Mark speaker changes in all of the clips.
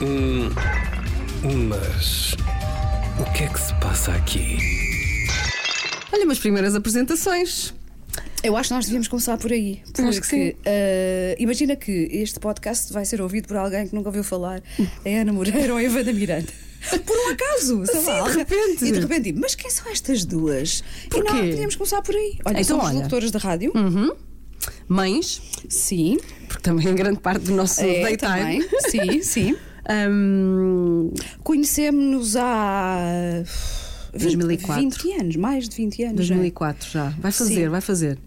Speaker 1: Hum, mas o que é que se passa aqui?
Speaker 2: Olha, umas primeiras apresentações.
Speaker 3: Eu acho que nós devíamos começar por aí. Porque
Speaker 2: Acho que sim.
Speaker 3: eh, imagina que este podcast vai ser ouvido por alguém que nunca ouviu falar a Ana Moreira ou a Evana Miranda. Por um acaso, sei
Speaker 2: Sim,
Speaker 3: lá.
Speaker 2: de repente.
Speaker 3: E de repente, digo, mas quem são estas duas?
Speaker 2: Porquê?
Speaker 3: E nós podíamos começar por aí. Olha,
Speaker 2: Então,
Speaker 3: somos
Speaker 2: olha.
Speaker 3: locutores de rádio.
Speaker 2: Mães,
Speaker 3: Sim.
Speaker 2: porque também é grande parte do nosso
Speaker 3: É,
Speaker 2: daytime.
Speaker 3: também. Sim, sim.
Speaker 2: Hum,
Speaker 3: Conhecemos há 20,
Speaker 2: 2004.
Speaker 3: 20 anos, mais de 20 anos. já.
Speaker 2: 2004 já. Vai fazer,
Speaker 3: Sim.
Speaker 2: vai fazer.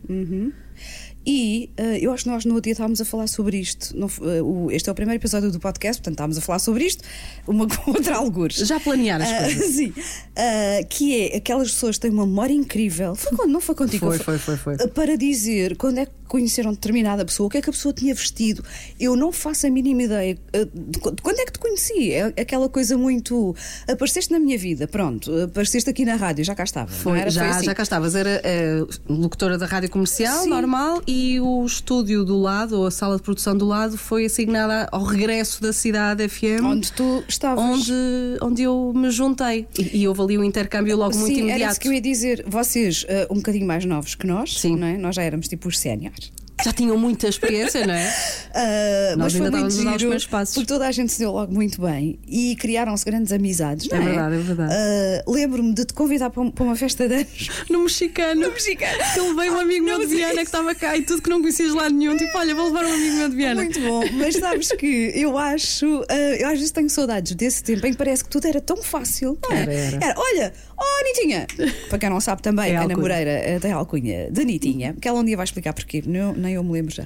Speaker 3: E eh, eu acho que nós no outro dia estávamos a falar sobre isto. Não f- eh, o- este é o primeiro episódio do podcast, portanto estávamos a falar sobre isto, uma com outra algures.
Speaker 2: Já planear as
Speaker 3: Ah,
Speaker 2: coisas.
Speaker 3: sim. Ah, que é aquelas pessoas que têm uma memória incrível. Foi quando? Não foi contigo?
Speaker 2: Foi, foi, foi, foi.
Speaker 3: Para dizer quando é que conheceram determinada pessoa, o que é que a pessoa tinha vestido. Eu não faço a mínima ideia ah, de qu- de quando é que te conheci. É aquela coisa muito. Apareceste na minha vida, pronto. Apareceste aqui na rádio, já cá estava.
Speaker 2: Foi,
Speaker 3: era?
Speaker 2: já,
Speaker 3: Foi assim.
Speaker 2: já cá estavas. Era eh, locutora da rádio comercial,
Speaker 3: Sim.
Speaker 2: normal, e o estúdio do lado, ou a sala de produção do lado, foi assignada ao regresso da cidade FM.
Speaker 3: Onde tu estavas.
Speaker 2: onde, onde eu me juntei. E, e houve ali um intercâmbio logo muito
Speaker 3: Sim, era
Speaker 2: imediato.
Speaker 3: isso que eu ia dizer. Vocês, ah, um bocadinho mais novos que nós,
Speaker 2: Sim.
Speaker 3: não é? nós já éramos tipo os séniores.
Speaker 2: Já tinham muita experiência, não é?
Speaker 3: Ah,
Speaker 2: Nós
Speaker 3: mas foi muito giro, porque toda a gente se deu logo muito bem e criaram-se grandes amizades, não
Speaker 2: É
Speaker 3: é?
Speaker 2: verdade, é verdade.
Speaker 3: Ah, Lembro-me de te convidar para, um- uma festa de anos.
Speaker 2: No mexicano.
Speaker 3: No mexicano.
Speaker 2: Que ele veio um amigo meu de
Speaker 3: é
Speaker 2: Viana que estava cá e tudo que não conhecias lá nenhum. Tipo, olha, vou levar um amigo meu de Viana.
Speaker 3: Muito bom, mas sabes que eu acho, ah, eu às vezes tenho saudades desse tempo em que parece que tudo era tão fácil. não é?
Speaker 2: Era, era.
Speaker 3: olha, oh Anitinha, para quem não sabe também,
Speaker 2: É
Speaker 3: Ana. Moreira eh, tem a alcunha de Anitinha, que ela um dia vai explicar porquê, eu, nem eu me lembro já.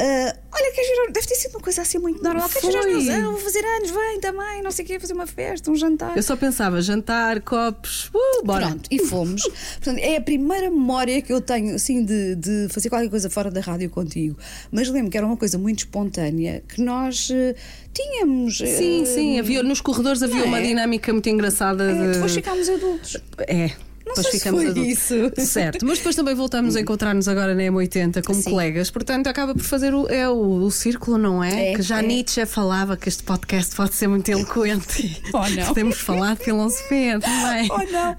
Speaker 3: Ah, olha, quer girar, deve ter sido uma coisa assim muito normal. Quer girar os meus
Speaker 2: Foi.
Speaker 3: anos, vou fazer anos, vem também, não sei o quê, fazer uma festa, um jantar.
Speaker 2: Eu só pensava jantar, copos, uh, bora.
Speaker 3: Pronto, e fomos. Portanto, é a primeira memória que eu tenho assim de, de fazer qualquer coisa fora da rádio contigo. Mas lembro que era uma coisa muito espontânea que nós eh, tínhamos. eh,
Speaker 2: Sim, sim, havia, nos corredores havia
Speaker 3: não
Speaker 2: uma
Speaker 3: é?
Speaker 2: dinâmica muito engraçada.
Speaker 3: é,
Speaker 2: de...
Speaker 3: depois ficámos adultos.
Speaker 2: É.
Speaker 3: Não
Speaker 2: depois
Speaker 3: sei se
Speaker 2: ficamos
Speaker 3: foi
Speaker 2: adultos.
Speaker 3: isso.
Speaker 2: Certo, mas depois também voltamos a encontrar-nos agora na M80 como
Speaker 3: Sim.
Speaker 2: colegas, portanto acaba por fazer o, é o, o círculo, não é?
Speaker 3: É,
Speaker 2: que já
Speaker 3: é.
Speaker 2: Nietzsche falava que este podcast pode ser muito eloquente.
Speaker 3: Oh, não.
Speaker 2: Podemos falar de filosofia também.
Speaker 3: Oh não!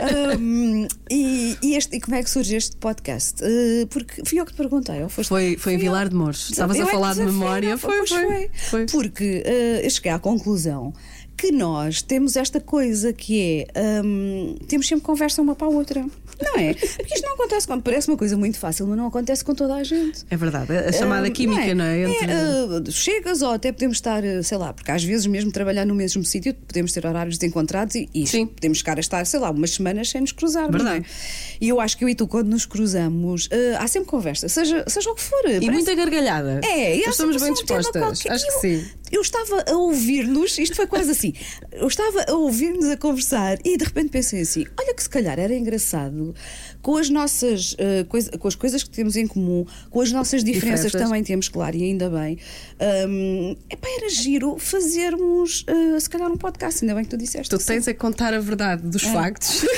Speaker 3: Ahm, e, e este, e como é que surge este podcast? Eh, porque fui eu que te perguntei, ou foste
Speaker 2: Foi, foi em
Speaker 3: eu.
Speaker 2: Vilar de Mouros. Estavas
Speaker 3: Eu
Speaker 2: a
Speaker 3: é
Speaker 2: falar de memória. Foi, foi, foi.
Speaker 3: Porque eh, eu cheguei à conclusão que nós temos esta coisa que é hum, temos sempre conversa uma para a outra. Não é? Porque isto não acontece quando parece uma coisa muito fácil, mas não acontece com toda a gente.
Speaker 2: É verdade, a chamada
Speaker 3: Ah,
Speaker 2: química, não é? Entre-
Speaker 3: ah, chegas ou até podemos estar, ah, sei lá, porque às vezes mesmo trabalhar no mesmo sítio podemos ter horários desencontrados e, e
Speaker 2: Sim.
Speaker 3: podemos chegar a estar, sei lá, umas semanas sem nos cruzarmos.
Speaker 2: Verdade.
Speaker 3: não é? E eu acho que eu e tu, quando nos cruzamos, ah, há sempre conversa, seja, seja o que for.
Speaker 2: E
Speaker 3: Parece-
Speaker 2: muita gargalhada.
Speaker 3: é, e
Speaker 2: Nós estamos bem
Speaker 3: um
Speaker 2: dispostas.
Speaker 3: qualquer.
Speaker 2: Acho que sim.
Speaker 3: Eu estava a ouvir-nos, isto foi quase assim. Eu estava a ouvir-nos a conversar e de repente pensei assim: olha, que se calhar era engraçado com as nossas eh, coisa- com as coisas que temos em comum, com as nossas diferenças,
Speaker 2: Diferenças.
Speaker 3: também temos, claro, e ainda bem. Hum, epá, era giro fazermos eh, se calhar um podcast, ainda bem que tu disseste.
Speaker 2: Tu
Speaker 3: isso.
Speaker 2: tens a contar a verdade dos
Speaker 3: É.
Speaker 2: factos.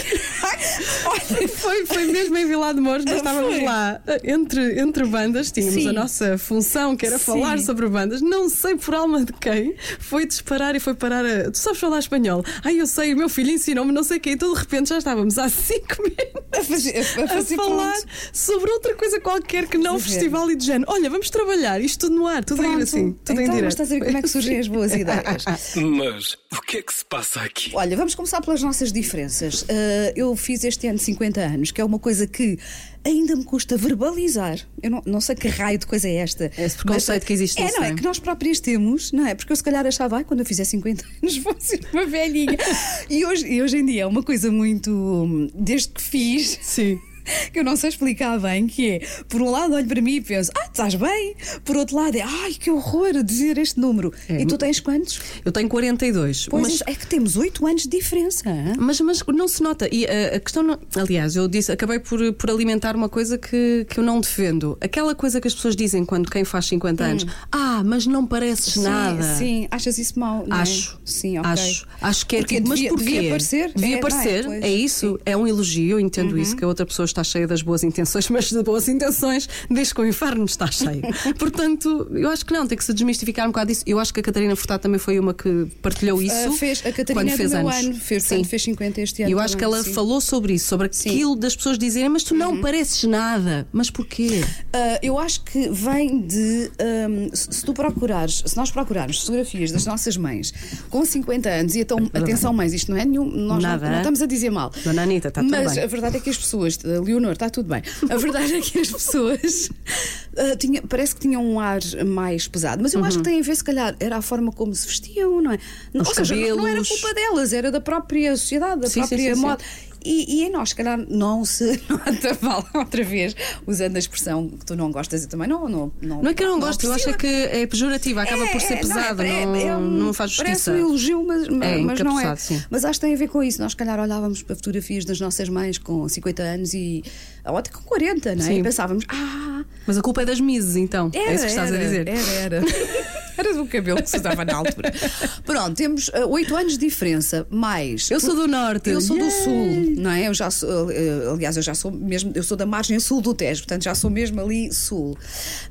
Speaker 2: Foi, foi mesmo em Vila de Mouros, nós estávamos
Speaker 3: Foi.
Speaker 2: lá entre, entre bandas, tínhamos
Speaker 3: Sim.
Speaker 2: a nossa função que era
Speaker 3: Sim.
Speaker 2: falar sobre bandas, não sei por alma de quem, foi disparar e foi parar a. Tu sabes falar espanhol? Ai, eu sei, o meu filho ensinou-me não sei o quê, então de repente já estávamos há cinco minutos
Speaker 3: a fazer, a
Speaker 2: a falar
Speaker 3: ponto.
Speaker 2: sobre outra coisa qualquer que não o festival e do género. Olha, vamos trabalhar, isto tudo no ar, tudo a ir
Speaker 3: Pronto.
Speaker 2: assim, tudo em
Speaker 3: então, mas
Speaker 2: direto.
Speaker 3: estás a ver como é que surgem as boas ideias.
Speaker 1: Mas o que é que se passa aqui?
Speaker 3: Olha, vamos começar pelas nossas diferenças. Uh, eu fiz este ano 50 anos, que é uma coisa que ainda me custa verbalizar. Eu não, não sei que raio de coisa é esta.
Speaker 2: Esse preconceito
Speaker 3: Mas,
Speaker 2: que existe
Speaker 3: É, não é?
Speaker 2: é?
Speaker 3: Que nós próprios temos, não é? Porque eu se calhar achava, ai, quando eu fizer 50 anos vou ser uma velhinha. e, hoje, e hoje em dia é uma coisa muito. hum, Desde que fiz.
Speaker 2: Sim.
Speaker 3: Que eu não sei explicar bem, que é, por um lado olho para mim e penso, ah, estás bem? Por outro lado é, ai, que horror dizer este número.
Speaker 2: É.
Speaker 3: E tu tens quantos?
Speaker 2: Eu tenho 42,
Speaker 3: Pois
Speaker 2: mas
Speaker 3: é que temos 8 anos de diferença.
Speaker 2: Mas, mas não se nota. E uh, a questão. Não... Aliás, eu disse, acabei por, por alimentar uma coisa que, que eu não defendo. Aquela coisa que as pessoas dizem quando quem faz 50 anos: Ah, mas não pareces
Speaker 3: Sim,
Speaker 2: nada.
Speaker 3: Sim, achas isso não é?
Speaker 2: Acho.
Speaker 3: Sim, ok.
Speaker 2: Acho. Acho que é
Speaker 3: Porque
Speaker 2: tipo, mas
Speaker 3: devia-
Speaker 2: porquê?
Speaker 3: devia parecer?
Speaker 2: Devia
Speaker 3: É, não é?
Speaker 2: é isso.
Speaker 3: sim. Uhum.
Speaker 2: É um elogio. Eu entendo isso, que a outra pessoa está está cheia das boas intenções, mas de boas intenções diz que o inferno está cheio. Portanto, eu acho que não, tem que se desmistificar um bocado disso. Eu acho que a Catarina Furtado também foi uma que partilhou isso.
Speaker 3: Ah, fez, a Catarina
Speaker 2: quando
Speaker 3: é
Speaker 2: fez anos.
Speaker 3: ano, fez,
Speaker 2: Sim.
Speaker 3: fez 50 este ano.
Speaker 2: Eu acho que ela
Speaker 3: sim.
Speaker 2: falou sobre isso, sobre
Speaker 3: Sim.
Speaker 2: aquilo das pessoas dizerem, mas tu não pareces nada. Mas porquê?
Speaker 3: Ah, eu acho que vem de. ahm, se tu procurares, se nós procurarmos fotografias das nossas mães com 50 anos, e então, atenção, mães, isto não é nenhum. Nós não,
Speaker 2: Nada,
Speaker 3: não
Speaker 2: hein?
Speaker 3: estamos a dizer mal.
Speaker 2: Dona Anitta, está tudo
Speaker 3: Mas
Speaker 2: bem.
Speaker 3: a verdade é que as pessoas, a Leonor, está tudo bem. A verdade é que as pessoas ah, tinha- parece que tinham um ar mais pesado. Mas eu acho que tem a ver, se calhar, era a forma como se vestiam, não é?
Speaker 2: Uhum. Os
Speaker 3: Ou seja, não- não era
Speaker 2: cabelos.
Speaker 3: culpa delas, era da própria sociedade, da
Speaker 2: sim,
Speaker 3: própria
Speaker 2: sim, sim.
Speaker 3: moda. E, e em nós, se calhar, não se nota mal, outra vez, usando a expressão que tu não gostas, eu também não. Não, não,
Speaker 2: Não é que eu não gosto, eu acho é que é pejorativa, acaba por ser
Speaker 3: É, é,
Speaker 2: pesado,
Speaker 3: é,
Speaker 2: não,
Speaker 3: é, é um-
Speaker 2: não faz
Speaker 3: Parece
Speaker 2: justiça.
Speaker 3: um elogio, mas, mas, não é.
Speaker 2: sim.
Speaker 3: Mas acho que tem a ver com isso. Nós, se calhar, olhávamos para fotografias das nossas mães com 50 anos e. ou até com 40, não é?
Speaker 2: Sim.
Speaker 3: E pensávamos, ah,
Speaker 2: Mas a culpa é das Mises, então.
Speaker 3: era,
Speaker 2: é isso que estás
Speaker 3: era,
Speaker 2: a dizer.
Speaker 3: Era, era. Era do cabelo que se usava na altura. Pronto, temos ah, oito anos de diferença, mais.
Speaker 2: Eu sou do norte.
Speaker 3: Eu sou do sul, não é? Eu já sou, eh, aliás, eu já sou mesmo, eu sou da margem sul do Tejo, portanto já sou mesmo ali sul.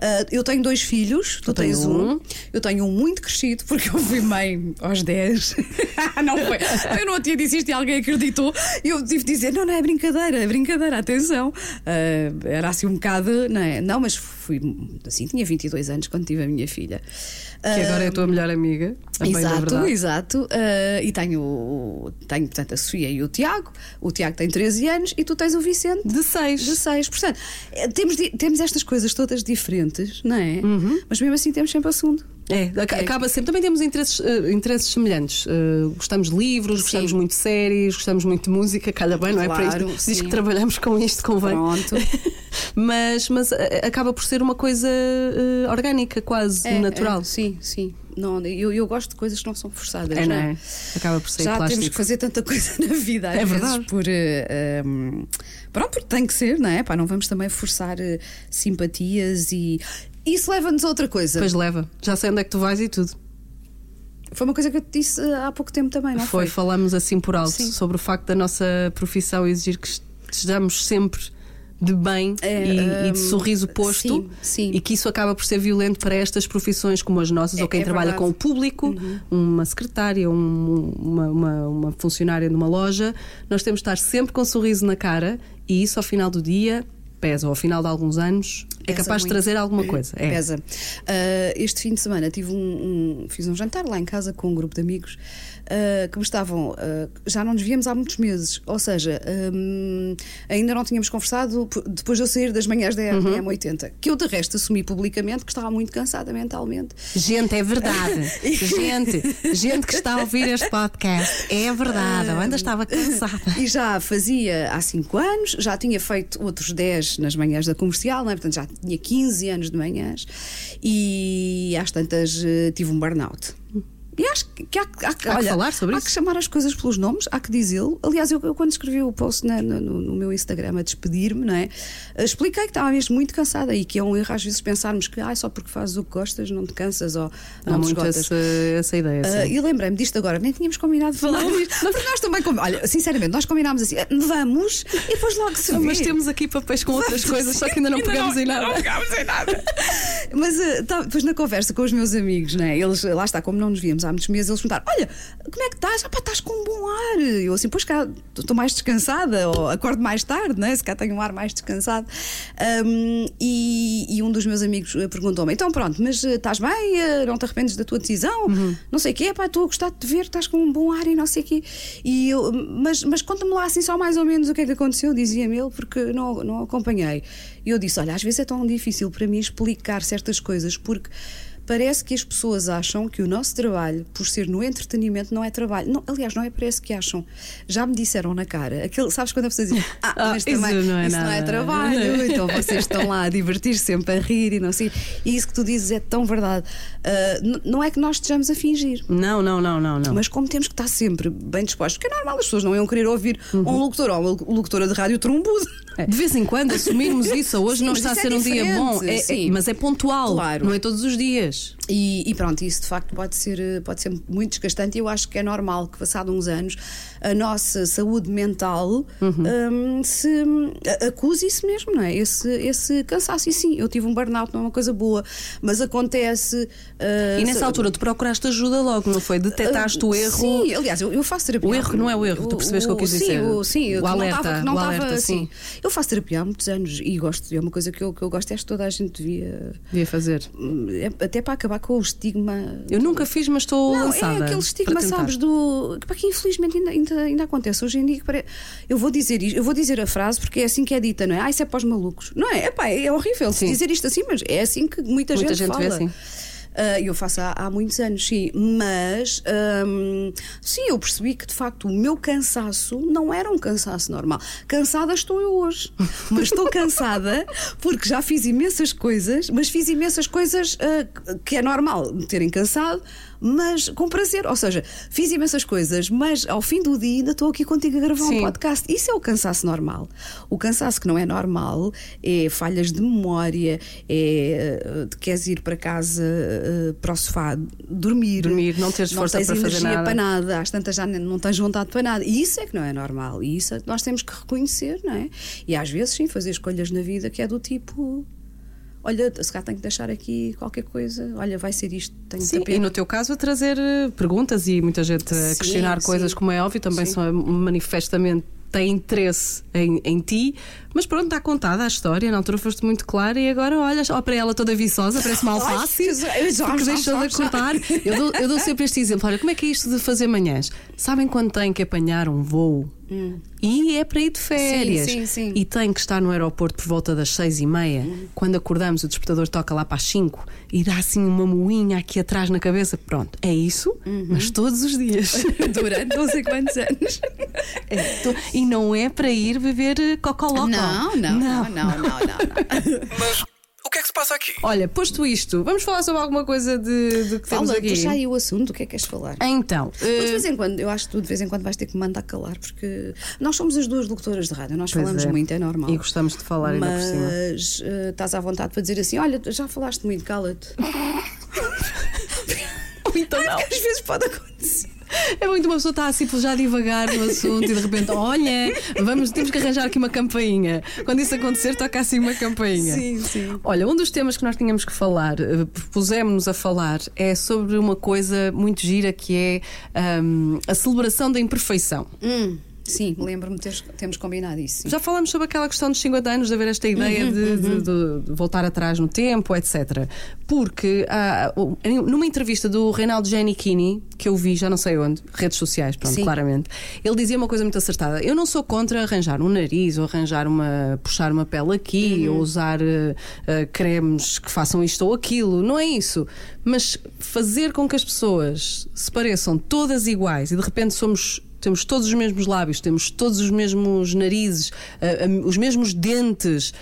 Speaker 3: Ah, eu tenho dois filhos, tu
Speaker 2: tenho
Speaker 3: tens um.
Speaker 2: um.
Speaker 3: Eu tenho um muito crescido, porque eu fui mãe aos 10. não foi. Eu não tinha disse isto e alguém acreditou. E eu tive de dizer: não, não é brincadeira, é brincadeira, atenção. Era assim um bocado, não é? Não, mas fui assim, tinha 22 anos quando tive a minha filha.
Speaker 2: Que agora é a tua melhor amiga.
Speaker 3: Exato, exato. Ah, e tenho, tenho, portanto, a Sofia e o Tiago. O Tiago tem 13 anos e tu tens o Vicente.
Speaker 2: De seis.
Speaker 3: De 6. Portanto, eh, temos, temos estas coisas todas diferentes, não é?
Speaker 2: Uhum.
Speaker 3: Mas mesmo assim temos sempre assunto.
Speaker 2: É, aca- acaba sempre. Também temos interesses, eh, interesses semelhantes. Eh, gostamos de livros, gostamos
Speaker 3: Sim.
Speaker 2: muito de séries, gostamos muito de música, calha bem, não é? Para
Speaker 3: Claro,
Speaker 2: isto, diz que trabalhamos com isto, convém.
Speaker 3: Pronto.
Speaker 2: mas mas eh, acaba por ser uma coisa eh, orgânica, quase
Speaker 3: É,
Speaker 2: natural.
Speaker 3: é, sim, sim. Não, eu, eu gosto de coisas que não são forçadas.
Speaker 2: É, não
Speaker 3: não
Speaker 2: é? Acaba por ser
Speaker 3: Já
Speaker 2: plástico.
Speaker 3: temos que fazer tanta coisa na vida, às
Speaker 2: É
Speaker 3: vezes,
Speaker 2: verdade.
Speaker 3: por. eh, um, pronto, porque tem que ser, não é? Pá, não vamos também forçar simpatias e. Isso leva-nos a outra coisa.
Speaker 2: Depois leva. Já sei onde é que tu vais e tudo.
Speaker 3: Foi uma coisa que eu te disse eh, há pouco tempo também, não
Speaker 2: foi,
Speaker 3: foi?
Speaker 2: falamos assim por alto
Speaker 3: Sim.
Speaker 2: sobre o facto da nossa profissão exigir que estejamos sempre de bem
Speaker 3: É,
Speaker 2: e, e de
Speaker 3: hum,
Speaker 2: sorriso posto
Speaker 3: sim, sim.
Speaker 2: e que isso acaba por ser violento para estas profissões como as nossas
Speaker 3: É-
Speaker 2: ou quem
Speaker 3: é
Speaker 2: trabalha
Speaker 3: verdade. Uhum.
Speaker 2: com o público, uma secretária, um- uma, uma, uma funcionária numa loja. Nós temos de estar sempre com um sorriso na cara e isso ao final do dia pesa, ou ao final de alguns anos é
Speaker 3: Pesa
Speaker 2: capaz de
Speaker 3: muito.
Speaker 2: trazer alguma coisa. É.
Speaker 3: Pesa. Ah, este fim de semana tive um, um- fiz um jantar lá em casa com um grupo de amigos ah, que me estavam. ah, já não nos víamos há muitos meses. Ou seja, hum, ainda não tínhamos conversado depois de eu sair das manhãs da
Speaker 2: Uhum.
Speaker 3: M80. Que eu, de resto, assumi publicamente que estava muito cansada mentalmente.
Speaker 2: Gente, é verdade. gente, gente que está a ouvir este podcast, é verdade. Eu ainda estava cansada.
Speaker 3: E já fazia há 5 anos, já tinha feito outros 10 nas manhãs da comercial, não é? portanto já tinha 15 anos de manhãs e às tantas eh, tive um burnout. E acho que, que há, que- há, que-
Speaker 2: Há que
Speaker 3: olha,
Speaker 2: falar sobre
Speaker 3: há
Speaker 2: isso.
Speaker 3: que chamar as coisas pelos nomes, há que dizê-lo. Aliás, eu, eu quando escrevi o post na- no, no- meu Instagram a despedir-me, não é? Eh, Expliquei que estava mesmo muito cansada e que é um erro às vezes pensarmos que ah, só porque fazes o que gostas não te cansas ou
Speaker 2: Há
Speaker 3: não te esgotas.
Speaker 2: essa, essa ideia. Sim.
Speaker 3: e lembrei-me disto agora, nem tínhamos combinado de falar disto. Porque nós também, olha, sinceramente, nós combinámos assim, "Ah, vamos e depois logo se vê.
Speaker 2: Mas temos aqui papéis com outras coisas, só que ainda não pegamos em nada.
Speaker 3: Não pegamos em nada. Mas ah, tá, depois na conversa com os meus amigos, né? eles, lá está, como não nos víamos há muitos meses, eles perguntaram: Olha, como é que estás? Ah, pá, estás com um bom ar. Eu assim, pois cá, estou mais descansada, ou acordo mais tarde, né? se cá tenho um ar mais descansado. Ahm, e, e um dos meus amigos eh, perguntou-me: Então pronto, mas eh, estás bem? Eh, Não te arrependes da tua decisão? Não sei o quê, pá, estou a gostar de te ver, estás com um bom ar e não sei o quê. E eu, mas mas conta-me lá assim só mais ou menos o que é que aconteceu, dizia-me ele, porque não, não acompanhei. E eu disse: Olha, às vezes é tão difícil para mim explicar certas coisas, porque. Parece que as pessoas acham que o nosso trabalho, por ser no entretenimento, não é trabalho. Não, aliás, não é parece que acham. Já me disseram na cara. Sabes quando a pessoa diz Ah,
Speaker 2: Ah,
Speaker 3: mas
Speaker 2: isso
Speaker 3: também
Speaker 2: não é
Speaker 3: isso não é
Speaker 2: nada."
Speaker 3: trabalho. Então vocês estão lá a divertir-se sempre a rir e não sei. E isso que tu dizes é tão verdade. Ah, n- não é que nós estejamos a fingir.
Speaker 2: Não, não, não, não, não.
Speaker 3: Mas como temos que estar sempre bem dispostos, porque é normal, as pessoas não iam querer ouvir
Speaker 2: Uhum.
Speaker 3: um locutor ou uma locutora de rádio trombudo.
Speaker 2: De vez em quando assumirmos isso. Hoje
Speaker 3: Sim,
Speaker 2: não está a ser
Speaker 3: é
Speaker 2: um dia bom, é- é- mas é pontual,
Speaker 3: Claro.
Speaker 2: não é todos os dias. English.
Speaker 3: E, e, pronto, isso de facto pode ser, pode ser muito desgastante e eu acho que é normal que, passado uns anos, a nossa saúde mental uhum. um, se acuse isso mesmo, não é? Esse, esse cansaço. E sim, eu tive um burnout, não é uma coisa boa, mas acontece.
Speaker 2: Uh, e nessa altura tu procuraste ajuda logo, não foi? Detectaste uh, o erro.
Speaker 3: Sim, aliás, eu, eu faço terapia.
Speaker 2: O erro não é o erro, tu percebes o que eu quis dizer?
Speaker 3: O, sim,
Speaker 2: o alerta.
Speaker 3: Não
Speaker 2: estava
Speaker 3: assim. Eu faço terapia há muitos anos e gosto, é uma coisa que eu, que eu gosto, é que toda a gente devia.
Speaker 2: Devia fazer.
Speaker 3: É, até para acabar com o estigma.
Speaker 2: Eu nunca fiz, mas estou
Speaker 3: não,
Speaker 2: lançada.
Speaker 3: É aquele estigma, sabes, do. para que infelizmente ainda, ainda, ainda acontece hoje em dia. Eu vou dizer isto, eu vou dizer a frase porque é assim que é dita, não é? Ah, isso é para os malucos. Não é? Epá, é horrível Sim. dizer isto assim, mas é assim que muita,
Speaker 2: muita
Speaker 3: gente,
Speaker 2: gente
Speaker 3: fala.
Speaker 2: Vê assim.
Speaker 3: Uh, eu faço há, há, muitos anos, sim, mas um, sim, eu percebi que de facto o meu cansaço não era um cansaço normal. Cansada estou eu hoje, mas estou cansada porque já fiz imensas coisas, mas fiz imensas coisas uh, que é normal. Terem cansado mas com prazer. Ou seja, fiz imensas coisas, mas ao fim do dia ainda estou aqui contigo a gravar Sim. um podcast. Isso é o cansaço normal. O cansaço que não é normal é falhas de memória, é uh, queres ir para casa, uh, para o sofá, dormir.
Speaker 2: Dormir, não teres
Speaker 3: não
Speaker 2: força
Speaker 3: tens
Speaker 2: para
Speaker 3: energia
Speaker 2: fazer nada.
Speaker 3: para nada, às tantas já não tens vontade para nada. E isso é que não é normal. E isso é nós temos que reconhecer, não é? E às vezes, sim, fazer escolhas na vida que é do tipo olha, se calhar tenho que deixar aqui qualquer coisa, olha, vai ser isto, tenho
Speaker 2: sim, E no teu caso a trazer eh, perguntas e muita gente a questionar
Speaker 3: sim.
Speaker 2: coisas, como é óbvio, também são manifestamente tem interesse em, em, ti, mas pronto, está contada a história, na altura foste muito clara e agora olhas, ó para ela toda viçosa, parece mal fácil, porque deixou de acordar. Eu dou, eu dou sempre este exemplo: olha, como é que é isto de fazer manhãs? Sabem quando tem que apanhar um voo?
Speaker 3: Hum.
Speaker 2: E é para ir de férias.
Speaker 3: Sim, sim, sim.
Speaker 2: E tem que estar no aeroporto por volta das seis e meia.
Speaker 3: Hum.
Speaker 2: Quando acordamos, o despertador toca lá para as cinco e dá assim uma moinha aqui atrás na cabeça. Pronto, é isso,
Speaker 3: Uhum.
Speaker 2: mas todos os dias.
Speaker 3: Durante não sei quantos anos.
Speaker 2: É, to- e não é para ir beber eh, cocoloco.
Speaker 3: Não, não, não, não, não, não. não.
Speaker 1: Mas o que é que se passa aqui?
Speaker 2: Olha, posto isto, vamos falar sobre alguma coisa de, de que temos
Speaker 3: Fala,
Speaker 2: aqui.
Speaker 3: puxa aí o assunto, o que é que queres falar?
Speaker 2: Então,
Speaker 3: Tu, de
Speaker 2: eh,
Speaker 3: vez em quando, eu acho que tu de vez em quando vais ter que me mandar calar, porque nós somos as duas locutoras de rádio, nós
Speaker 2: Pois
Speaker 3: falamos
Speaker 2: é.
Speaker 3: muito, é normal.
Speaker 2: E gostamos de falar ainda por cima.
Speaker 3: Mas eh, estás à vontade para dizer assim: olha, já falaste muito, cala-te.
Speaker 2: então não.
Speaker 3: Às vezes pode acontecer.
Speaker 2: É muito uma pessoa está assim já devagar no assunto e de repente, olha, vamos, temos que arranjar aqui uma campainha. Quando isso acontecer, toca assim uma campainha.
Speaker 3: Sim, sim.
Speaker 2: Olha, um dos temas que nós tínhamos que falar, eh, pusemos-nos a falar, é sobre uma coisa muito gira que é ahm, a celebração da imperfeição.
Speaker 3: Hum, sim, lembro-me de termos combinado isso. sim.
Speaker 2: Já falámos sobre aquela questão dos 50 anos, de haver esta ideia
Speaker 3: Uhum,
Speaker 2: de, de- de- de voltar atrás no tempo, etc. Porque ah, numa entrevista do Reinaldo Giannichini, que eu vi, já não sei onde, redes sociais, pronto,
Speaker 3: Sim.
Speaker 2: claramente, ele dizia uma coisa muito acertada. Eu não sou contra arranjar um nariz ou arranjar uma. puxar uma pele aqui
Speaker 3: Uhum.
Speaker 2: ou usar ah, cremes que façam isto ou aquilo. Não é isso. Mas fazer com que as pessoas se pareçam todas iguais e de repente somos temos todos os mesmos lábios, temos todos os mesmos narizes, ah, ah, os mesmos dentes,